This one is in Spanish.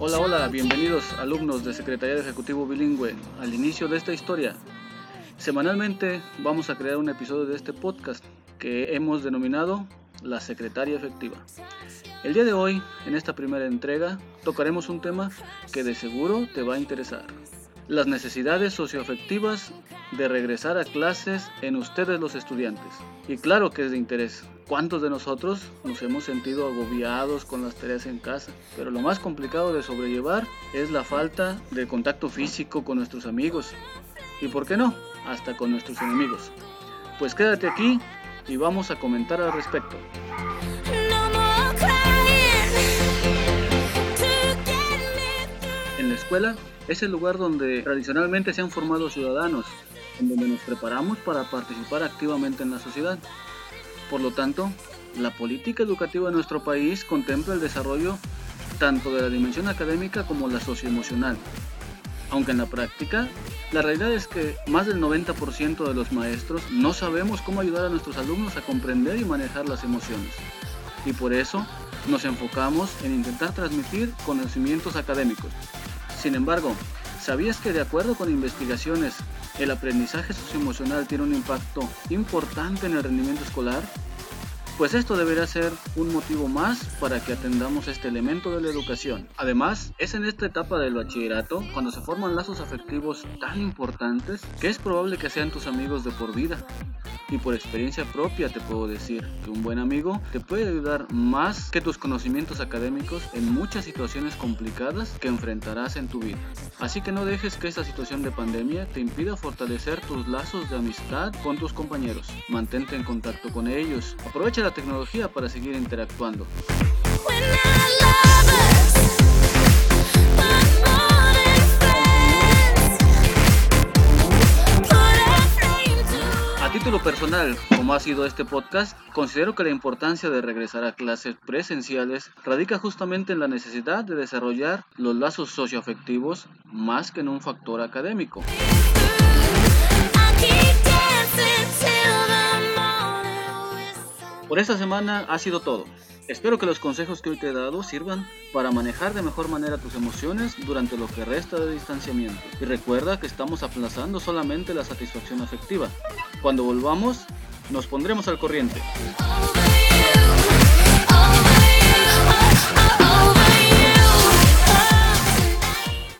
Hola, hola, bienvenidos alumnos de Secretaría Ejecutivo Bilingüe al inicio de esta historia. Semanalmente vamos a crear un episodio de este podcast que hemos denominado La Secretaria Efectiva. El día de hoy, en esta primera entrega, tocaremos un tema que de seguro te va a interesar las necesidades socioafectivas de regresar a clases en ustedes los estudiantes. Y claro que es de interés. ¿Cuántos de nosotros nos hemos sentido agobiados con las tareas en casa? Pero lo más complicado de sobrellevar es la falta de contacto físico con nuestros amigos. Y por qué no, hasta con nuestros enemigos. Pues quédate aquí y vamos a comentar al respecto. Es el lugar donde tradicionalmente se han formado ciudadanos, en donde nos preparamos para participar activamente en la sociedad. Por lo tanto, la política educativa de nuestro país contempla el desarrollo tanto de la dimensión académica como la socioemocional. Aunque en la práctica, la realidad es que más del 90% de los maestros no sabemos cómo ayudar a nuestros alumnos a comprender y manejar las emociones. Y por eso nos enfocamos en intentar transmitir conocimientos académicos, sin embargo, ¿sabías que de acuerdo con investigaciones, el aprendizaje socioemocional tiene un impacto importante en el rendimiento escolar? Pues esto debería ser un motivo más para que atendamos este elemento de la educación. Además, es en esta etapa del bachillerato cuando se forman lazos afectivos tan importantes que es probable que sean tus amigos de por vida. Y por experiencia propia te puedo decir que un buen amigo te puede ayudar más que tus conocimientos académicos en muchas situaciones complicadas que enfrentarás en tu vida. Así que no dejes que esta situación de pandemia te impida fortalecer tus lazos de amistad con tus compañeros. Mantente en contacto con ellos. Aprovecha tecnología para seguir interactuando. Título personal, como ha sido este podcast, considero que la importancia de regresar a clases presenciales radica justamente en la necesidad de desarrollar los lazos socioafectivos más que en un factor académico. Por esta semana ha sido todo. Espero que los consejos que hoy te he dado sirvan para manejar de mejor manera tus emociones durante lo que resta de distanciamiento. Y recuerda que estamos aplazando solamente la satisfacción afectiva. Cuando volvamos, nos pondremos al corriente.